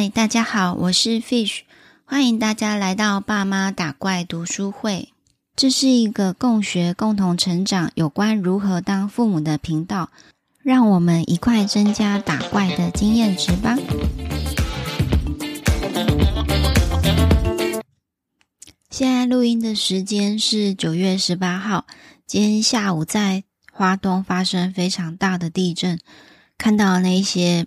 嗨，大家好，我是 Fish，欢迎大家来到爸妈打怪读书会。这是一个共学、共同成长有关如何当父母的频道，让我们一块增加打怪的经验值吧。现在录音的时间是九月十八号，今天下午在花东发生非常大的地震，看到那些。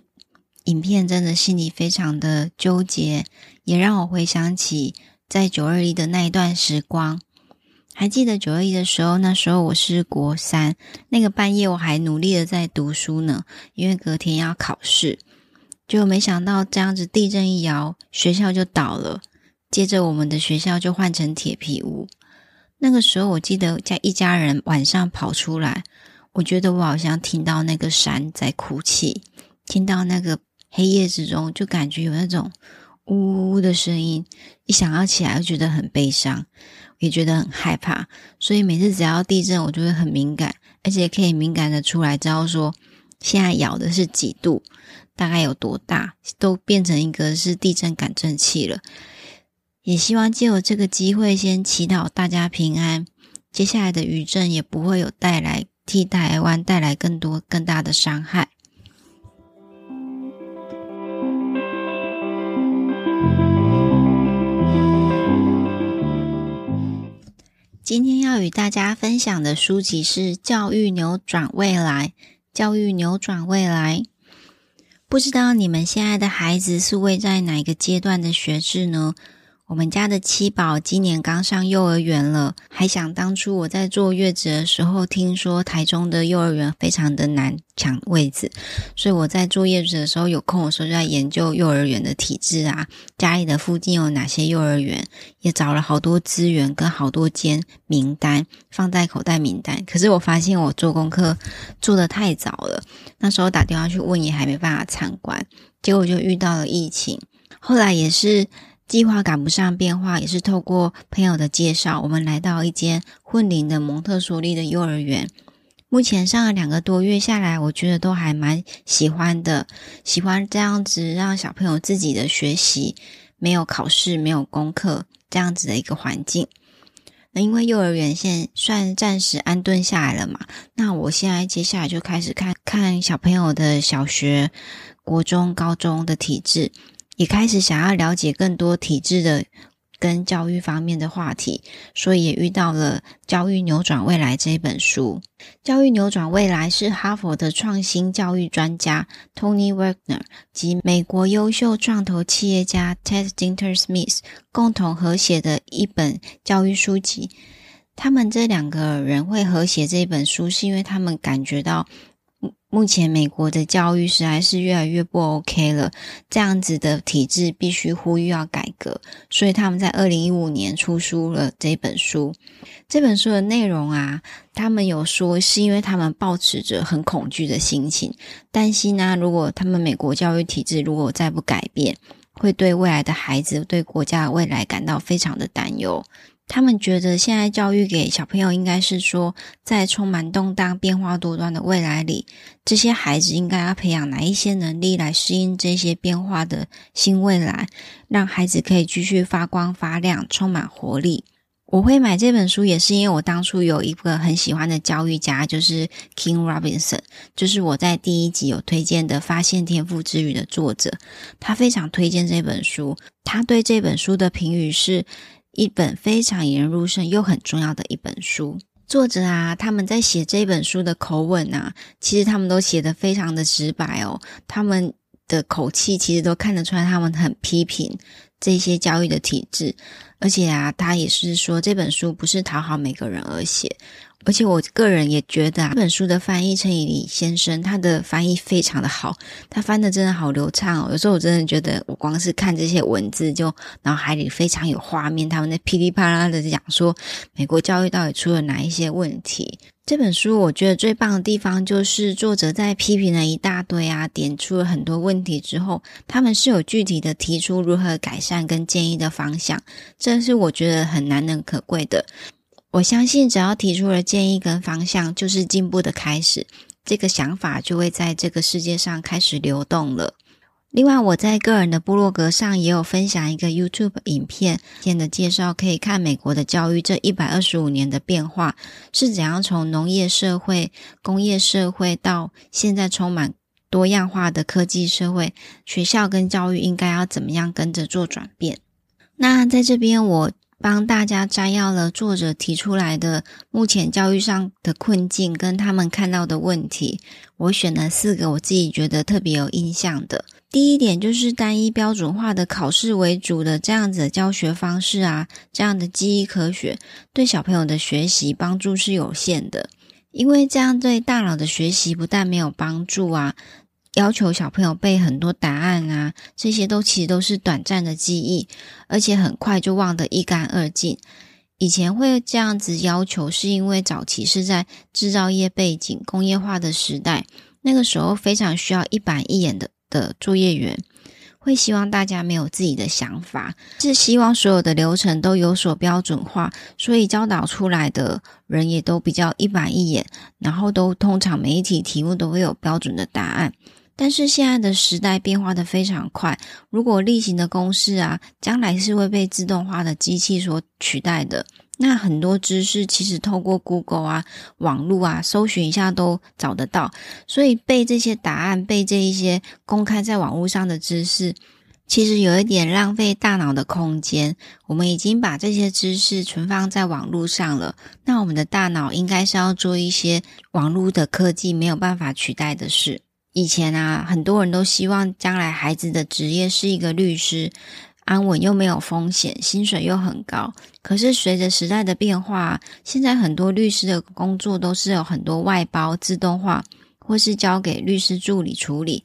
影片真的心里非常的纠结，也让我回想起在九二一的那一段时光。还记得九二一的时候，那时候我是国三，那个半夜我还努力的在读书呢，因为隔天要考试。就没想到这样子地震一摇，学校就倒了，接着我们的学校就换成铁皮屋。那个时候我记得家一家人晚上跑出来，我觉得我好像听到那个山在哭泣，听到那个。黑夜之中，就感觉有那种呜呜的声音，一想要起来就觉得很悲伤，也觉得很害怕。所以每次只要地震，我就会很敏感，而且可以敏感的出来知道说现在摇的是几度，大概有多大，都变成一个是地震感震器了。也希望借我这个机会，先祈祷大家平安，接下来的余震也不会有带来替台湾带来更多更大的伤害。今天要与大家分享的书籍是《教育扭转未来》。教育扭转未来，不知道你们现在的孩子是位在哪个阶段的学制呢？我们家的七宝今年刚上幼儿园了，还想当初我在坐月子的时候，听说台中的幼儿园非常的难抢位子，所以我在坐月子的时候有空的时候就在研究幼儿园的体制啊，家里的附近有哪些幼儿园，也找了好多资源跟好多间名单放在口袋名单。可是我发现我做功课做得太早了，那时候打电话去问也还没办法参观，结果就遇到了疫情，后来也是。计划赶不上变化，也是透过朋友的介绍，我们来到一间混龄的蒙特梭利的幼儿园。目前上了两个多月下来，我觉得都还蛮喜欢的，喜欢这样子让小朋友自己的学习，没有考试，没有功课这样子的一个环境。那因为幼儿园现在算暂时安顿下来了嘛，那我现在接下来就开始看看小朋友的小学、国中、高中的体制。也开始想要了解更多体制的跟教育方面的话题，所以也遇到了《教育扭转未来》这一本书。《教育扭转未来》是哈佛的创新教育专家 Tony Wagner 及美国优秀创投企业家 Ted Dintersmith 共同合写的一本教育书籍。他们这两个人会合写这本书，是因为他们感觉到。目前美国的教育实在是越来越不 OK 了，这样子的体制必须呼吁要改革，所以他们在二零一五年出书了这本书。这本书的内容啊，他们有说是因为他们抱持着很恐惧的心情，担心呢、如果他们美国教育体制如果再不改变，会对未来的孩子、对国家的未来感到非常的担忧。他们觉得现在教育给小朋友应该是说，在充满动荡、变化多端的未来里，这些孩子应该要培养哪一些能力来适应这些变化的新未来，让孩子可以继续发光发亮、充满活力。我会买这本书，也是因为我当初有一个很喜欢的教育家，就是 King Robinson，就是我在第一集有推荐的《发现天赋之语》的作者，他非常推荐这本书，他对这本书的评语是。一本非常引人入胜又很重要的一本书。作者啊，他们在写这本书的口吻啊，其实他们都写的非常的直白哦。他们的口气其实都看得出来，他们很批评这些教育的体制。而且啊，他也是说这本书不是讨好每个人而写。而且我个人也觉得啊，这本书的翻译陈以礼先生，他的翻译非常的好，他翻的真的好流畅哦。有时候我真的觉得，我光是看这些文字，就脑海里非常有画面，他们在噼里啪啦的讲说美国教育到底出了哪一些问题。这本书我觉得最棒的地方，就是作者在批评了一大堆啊，点出了很多问题之后，他们是有具体的提出如何改善跟建议的方向，这是我觉得很难能可贵的。我相信，只要提出了建议跟方向，就是进步的开始。这个想法就会在这个世界上开始流动了。另外，我在个人的部落格上也有分享一个 YouTube 影片，片的介绍可以看美国的教育这一百二十五年的变化是怎样从农业社会、工业社会到现在充满多样化的科技社会，学校跟教育应该要怎么样跟着做转变。那在这边我。帮大家摘要了作者提出来的目前教育上的困境跟他们看到的问题，我选了四个我自己觉得特别有印象的。第一点就是单一标准化的考试为主的这样子的教学方式啊，这样的记忆科学对小朋友的学习帮助是有限的，因为这样对大脑的学习不但没有帮助啊。要求小朋友背很多答案啊，这些都其实都是短暂的记忆，而且很快就忘得一干二净。以前会这样子要求，是因为早期是在制造业背景、工业化的时代，那个时候非常需要一板一眼的的作业员，会希望大家没有自己的想法，是希望所有的流程都有所标准化，所以教导出来的人也都比较一板一眼，然后都通常每一题题目都会有标准的答案。但是现在的时代变化的非常快，如果例行的公式啊，将来是会被自动化的机器所取代的。那很多知识其实透过 Google 啊、网络啊搜寻一下都找得到，所以背这些答案、背这一些公开在网络上的知识，其实有一点浪费大脑的空间。我们已经把这些知识存放在网络上了，那我们的大脑应该是要做一些网络的科技没有办法取代的事。以前啊，很多人都希望将来孩子的职业是一个律师，安稳又没有风险，薪水又很高。可是随着时代的变化，现在很多律师的工作都是有很多外包、自动化，或是交给律师助理处理，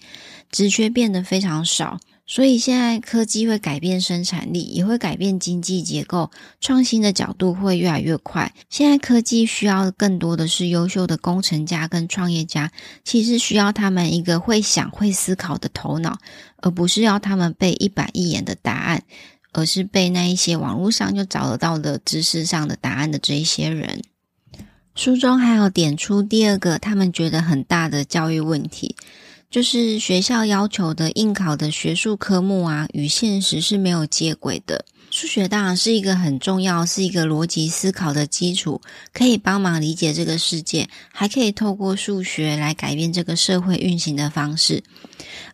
职缺变得非常少。所以现在科技会改变生产力，也会改变经济结构，创新的角度会越来越快。现在科技需要更多的是优秀的工程家跟创业家，其实需要他们一个会想、会思考的头脑，而不是要他们背一板一眼的答案，而是背那一些网络上就找得到的知识上的答案的这一些人。书中还有点出第二个他们觉得很大的教育问题。就是学校要求的应考的学术科目啊，与现实是没有接轨的。数学当然是一个很重要，是一个逻辑思考的基础，可以帮忙理解这个世界，还可以透过数学来改变这个社会运行的方式。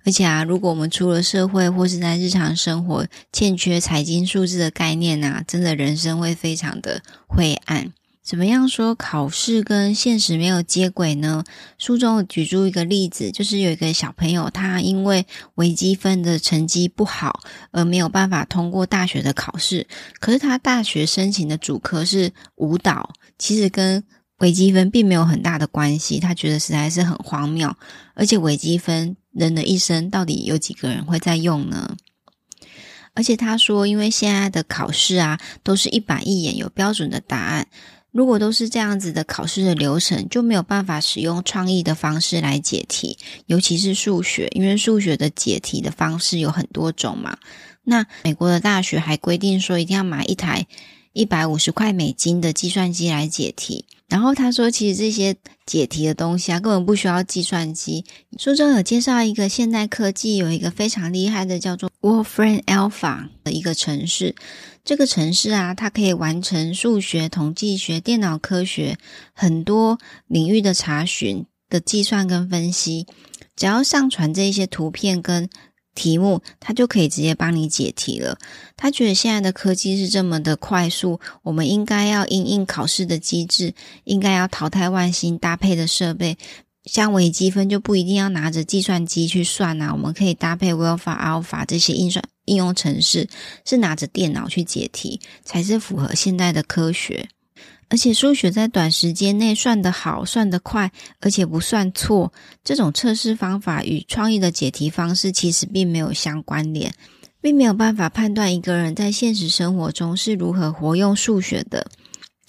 而且啊，如果我们出了社会或是在日常生活欠缺财经数字的概念啊，真的人生会非常的灰暗。怎么样说考试跟现实没有接轨呢？书中举出一个例子，就是有一个小朋友，他因为微积分的成绩不好，而没有办法通过大学的考试。可是他大学申请的主科是舞蹈，其实跟微积分并没有很大的关系。他觉得实在是很荒谬，而且微积分人的一生到底有几个人会在用呢？而且他说，因为现在的考试啊，都是一板一眼，有标准的答案。如果都是这样子的考试的流程，就没有办法使用创意的方式来解题，尤其是数学，因为数学的解题的方式有很多种嘛。那美国的大学还规定说，一定要买一台一百五十块美金的计算机来解题。然后他说，其实这些解题的东西啊，根本不需要计算机。书中有介绍一个现代科技有一个非常厉害的叫做 Wolfram Alpha 的一个城市。这个城市啊，它可以完成数学、统计学、电脑科学很多领域的查询的计算跟分析。只要上传这一些图片跟题目，它就可以直接帮你解题了。他觉得现在的科技是这么的快速，我们应该要因应考试的机制，应该要淘汰万新搭配的设备。像微积分就不一定要拿着计算机去算啊，我们可以搭配 Wolfram Alpha 这些运算。应用程式是拿着电脑去解题，才是符合现代的科学。而且数学在短时间内算得好、算得快，而且不算错，这种测试方法与创意的解题方式其实并没有相关联，并没有办法判断一个人在现实生活中是如何活用数学的。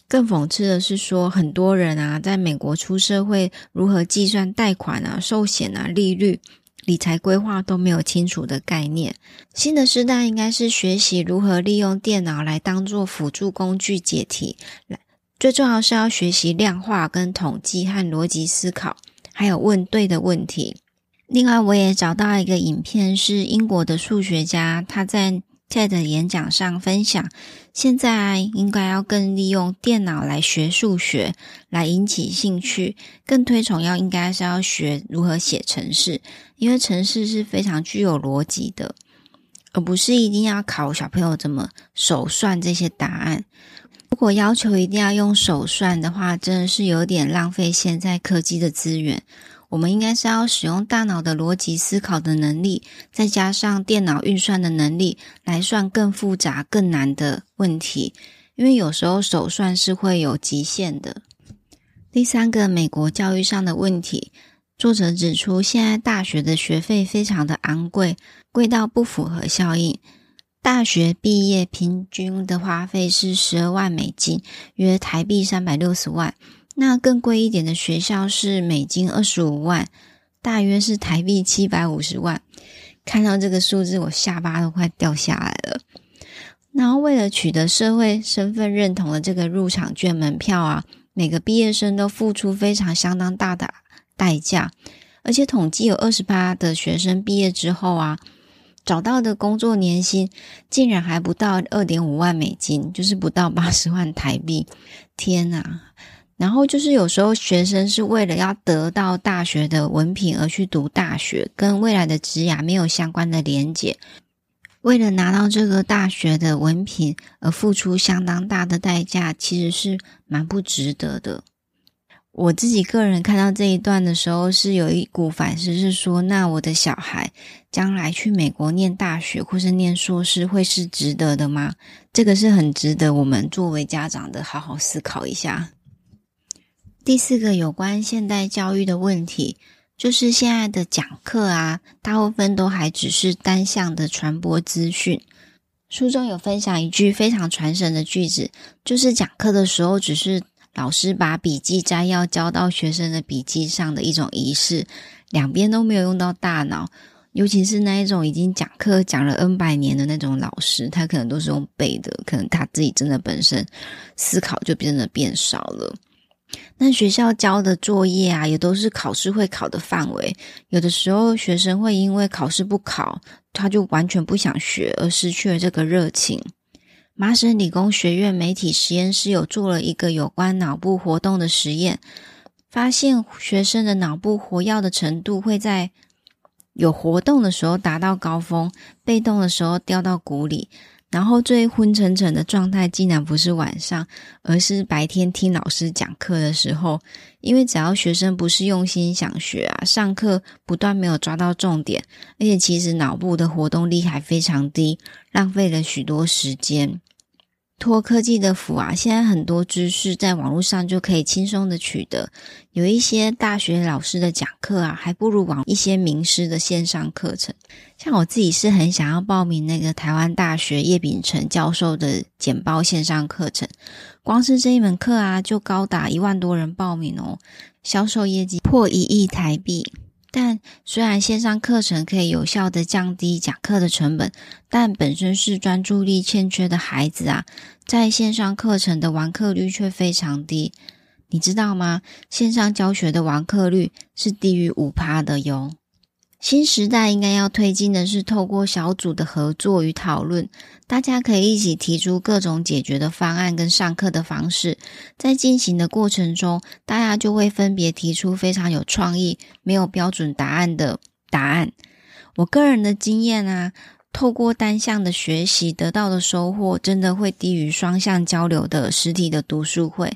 更讽刺的是说，很多人啊，在美国出社会，如何计算贷款啊、寿险啊、利率。理财规划都没有清楚的概念。新的时代应该是学习如何利用电脑来当做辅助工具解题，来最重要是要学习量化跟统计和逻辑思考，还有问对的问题。另外，我也找到一个影片，是英国的数学家他在 TED 演讲上分享，现在应该要更利用电脑来学数学，来引起兴趣，更推崇要应该是要学如何写程式，因为程式是非常具有逻辑的，而不是一定要考小朋友怎么手算这些答案。如果要求一定要用手算的话，真的是有点浪费现在科技的资源。我们应该是要使用大脑的逻辑思考的能力，再加上电脑运算的能力，来算更复杂、更难的问题。因为有时候手算是会有极限的。第三个，美国教育上的问题，作者指出，现在大学的学费非常的昂贵，贵到不符合效应。大学毕业平均的花费是十二万美金，约台币三百六十万。那更贵一点的学校是美金二十五万，大约是台币七百五十万。看到这个数字，我下巴都快掉下来了。然后，为了取得社会身份认同的这个入场券门票啊，每个毕业生都付出非常相当大的代价。而且，统计有二十八的学生毕业之后啊。找到的工作年薪竟然还不到二点五万美金，就是不到八十万台币。天哪！然后就是有时候学生是为了要得到大学的文凭而去读大学，跟未来的职涯没有相关的连结。为了拿到这个大学的文凭而付出相当大的代价，其实是蛮不值得的。我自己个人看到这一段的时候，是有一股反思，是说，那我的小孩将来去美国念大学或是念硕士，会是值得的吗？这个是很值得我们作为家长的好好思考一下。第四个有关现代教育的问题，就是现在的讲课啊，大部分都还只是单向的传播资讯。书中有分享一句非常传神的句子，就是讲课的时候只是。老师把笔记摘要交到学生的笔记上的一种仪式，两边都没有用到大脑，尤其是那一种已经讲课讲了 N 百年的那种老师，他可能都是用背的，可能他自己真的本身思考就变得变少了。那学校交的作业啊，也都是考试会考的范围，有的时候学生会因为考试不考，他就完全不想学，而失去了这个热情。麻省理工学院媒体实验室有做了一个有关脑部活动的实验，发现学生的脑部活跃的程度会在有活动的时候达到高峰，被动的时候掉到谷里。然后最昏沉沉的状态，竟然不是晚上，而是白天听老师讲课的时候。因为只要学生不是用心想学啊，上课不断没有抓到重点，而且其实脑部的活动力还非常低，浪费了许多时间。托科技的福啊，现在很多知识在网络上就可以轻松的取得。有一些大学老师的讲课啊，还不如网一些名师的线上课程。像我自己是很想要报名那个台湾大学叶秉成教授的简报线上课程，光是这一门课啊，就高达一万多人报名哦，销售业绩破一亿台币。但虽然线上课程可以有效的降低讲课的成本，但本身是专注力欠缺的孩子啊，在线上课程的完课率却非常低。你知道吗？线上教学的完课率是低于五趴的哟。新时代应该要推进的是透过小组的合作与讨论，大家可以一起提出各种解决的方案跟上课的方式，在进行的过程中，大家就会分别提出非常有创意、没有标准答案的答案。我个人的经验啊，透过单向的学习得到的收获，真的会低于双向交流的实体的读书会。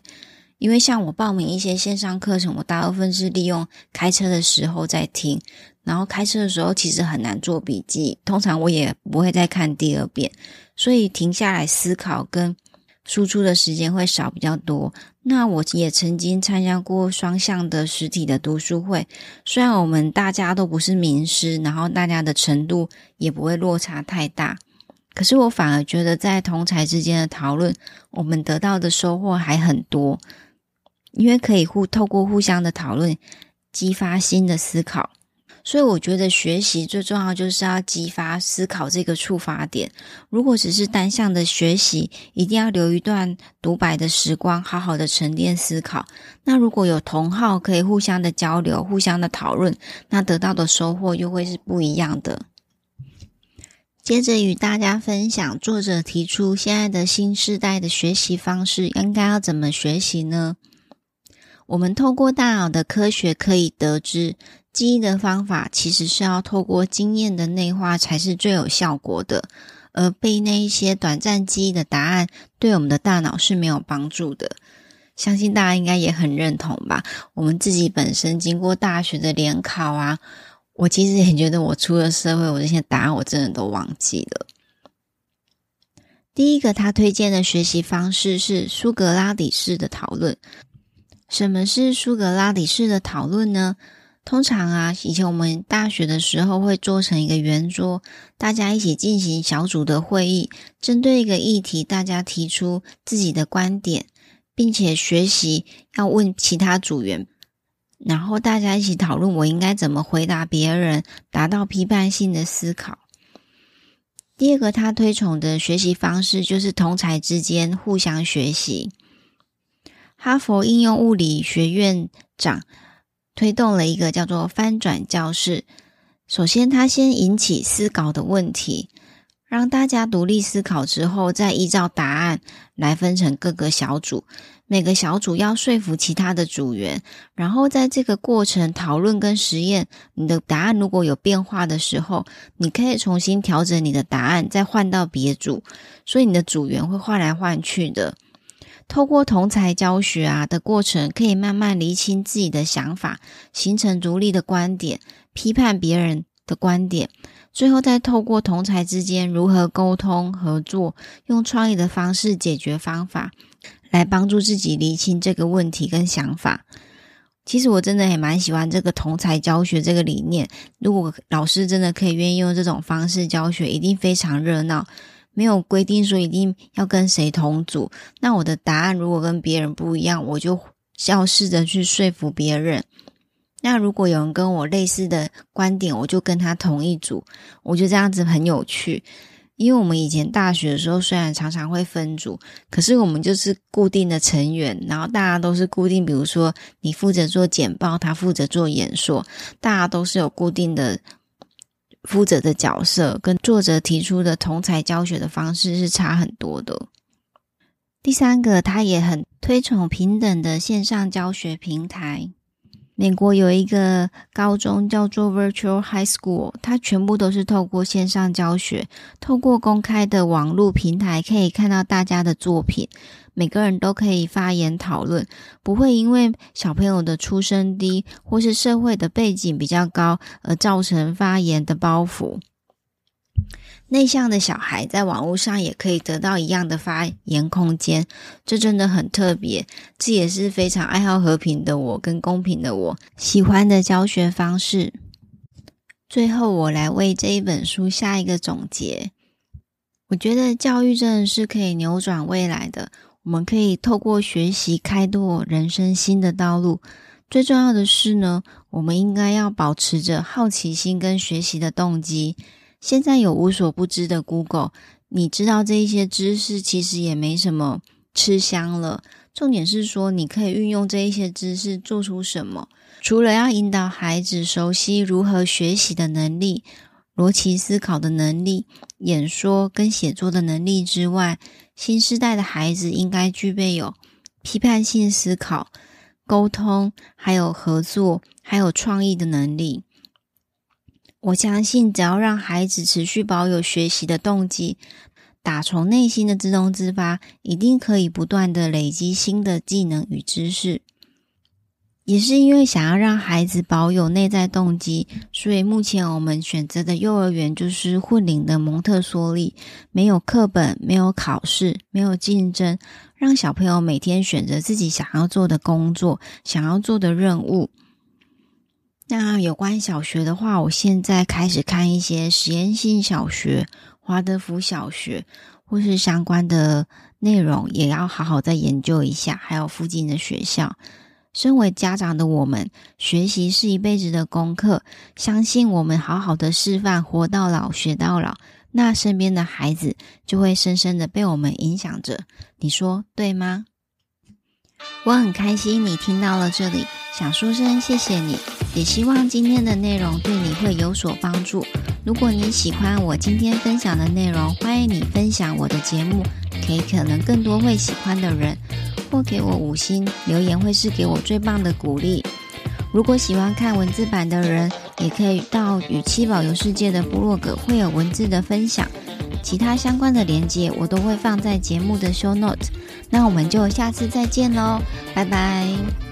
因为像我报名一些线上课程，我大部分是利用开车的时候在听。然后开车的时候其实很难做笔记，通常我也不会再看第二遍，所以停下来思考跟输出的时间会少比较多。那我也曾经参加过双向的实体的读书会，虽然我们大家都不是名师，然后大家的程度也不会落差太大，可是我反而觉得在同才之间的讨论，我们得到的收获还很多，因为可以互透过互相的讨论，激发新的思考。所以我觉得学习最重要就是要激发思考这个触发点。如果只是单向的学习，一定要留一段独白的时光，好好的沉淀思考。那如果有同好可以互相的交流、互相的讨论，那得到的收获又会是不一样的。接着与大家分享，作者提出现在的新世代的学习方式应该要怎么学习呢？我们透过大脑的科学可以得知，记忆的方法其实是要透过经验的内化才是最有效果的，而背那一些短暂记忆的答案，对我们的大脑是没有帮助的。相信大家应该也很认同吧？我们自己本身经过大学的联考啊。我其实也觉得，我出了社会，我这些答案我真的都忘记了。第一个，他推荐的学习方式是苏格拉底式的讨论。什么是苏格拉底式的讨论呢？通常啊，以前我们大学的时候会做成一个圆桌，大家一起进行小组的会议，针对一个议题，大家提出自己的观点，并且学习要问其他组员。然后大家一起讨论，我应该怎么回答别人，达到批判性的思考。第二个，他推崇的学习方式就是同才之间互相学习。哈佛应用物理学院长推动了一个叫做“翻转教室”。首先，他先引起思考的问题，让大家独立思考之后，再依照答案来分成各个小组。每个小组要说服其他的组员，然后在这个过程讨论跟实验，你的答案如果有变化的时候，你可以重新调整你的答案，再换到别组。所以你的组员会换来换去的。透过同才教学啊的过程，可以慢慢厘清自己的想法，形成独立的观点，批判别人的观点，最后再透过同才之间如何沟通合作，用创意的方式解决方法。来帮助自己厘清这个问题跟想法。其实我真的也蛮喜欢这个同才教学这个理念。如果老师真的可以愿意用这种方式教学，一定非常热闹。没有规定说一定要跟谁同组。那我的答案如果跟别人不一样，我就要试着去说服别人。那如果有人跟我类似的观点，我就跟他同一组。我觉得这样子很有趣。因为我们以前大学的时候，虽然常常会分组，可是我们就是固定的成员，然后大家都是固定，比如说你负责做简报，他负责做演说，大家都是有固定的负责的角色，跟作者提出的同才教学的方式是差很多的。第三个，他也很推崇平等的线上教学平台。美国有一个高中叫做 Virtual High School，它全部都是透过线上教学，透过公开的网络平台可以看到大家的作品，每个人都可以发言讨论，不会因为小朋友的出身低或是社会的背景比较高而造成发言的包袱。内向的小孩在网络上也可以得到一样的发言空间，这真的很特别。这也是非常爱好和平的我跟公平的我喜欢的教学方式。最后，我来为这一本书下一个总结。我觉得教育真的是可以扭转未来的，我们可以透过学习开拓人生新的道路。最重要的是呢，我们应该要保持着好奇心跟学习的动机。现在有无所不知的 Google，你知道这一些知识其实也没什么吃香了。重点是说，你可以运用这一些知识做出什么？除了要引导孩子熟悉如何学习的能力、逻辑思考的能力、演说跟写作的能力之外，新时代的孩子应该具备有批判性思考、沟通，还有合作，还有创意的能力。我相信，只要让孩子持续保有学习的动机，打从内心的自动自发，一定可以不断的累积新的技能与知识。也是因为想要让孩子保有内在动机，所以目前我们选择的幼儿园就是混龄的蒙特梭利，没有课本，没有考试，没有竞争，让小朋友每天选择自己想要做的工作，想要做的任务。那有关小学的话，我现在开始看一些实验性小学、华德福小学，或是相关的内容，也要好好再研究一下。还有附近的学校，身为家长的我们，学习是一辈子的功课。相信我们好好的示范，活到老学到老，那身边的孩子就会深深的被我们影响着。你说对吗？我很开心你听到了这里，想说声谢谢你，也希望今天的内容对你会有所帮助。如果你喜欢我今天分享的内容，欢迎你分享我的节目，给可能更多会喜欢的人，或给我五星留言，会是给我最棒的鼓励。如果喜欢看文字版的人，也可以到与七宝游世界的部落格，会有文字的分享，其他相关的连接我都会放在节目的 show note。那我们就下次再见喽，拜拜。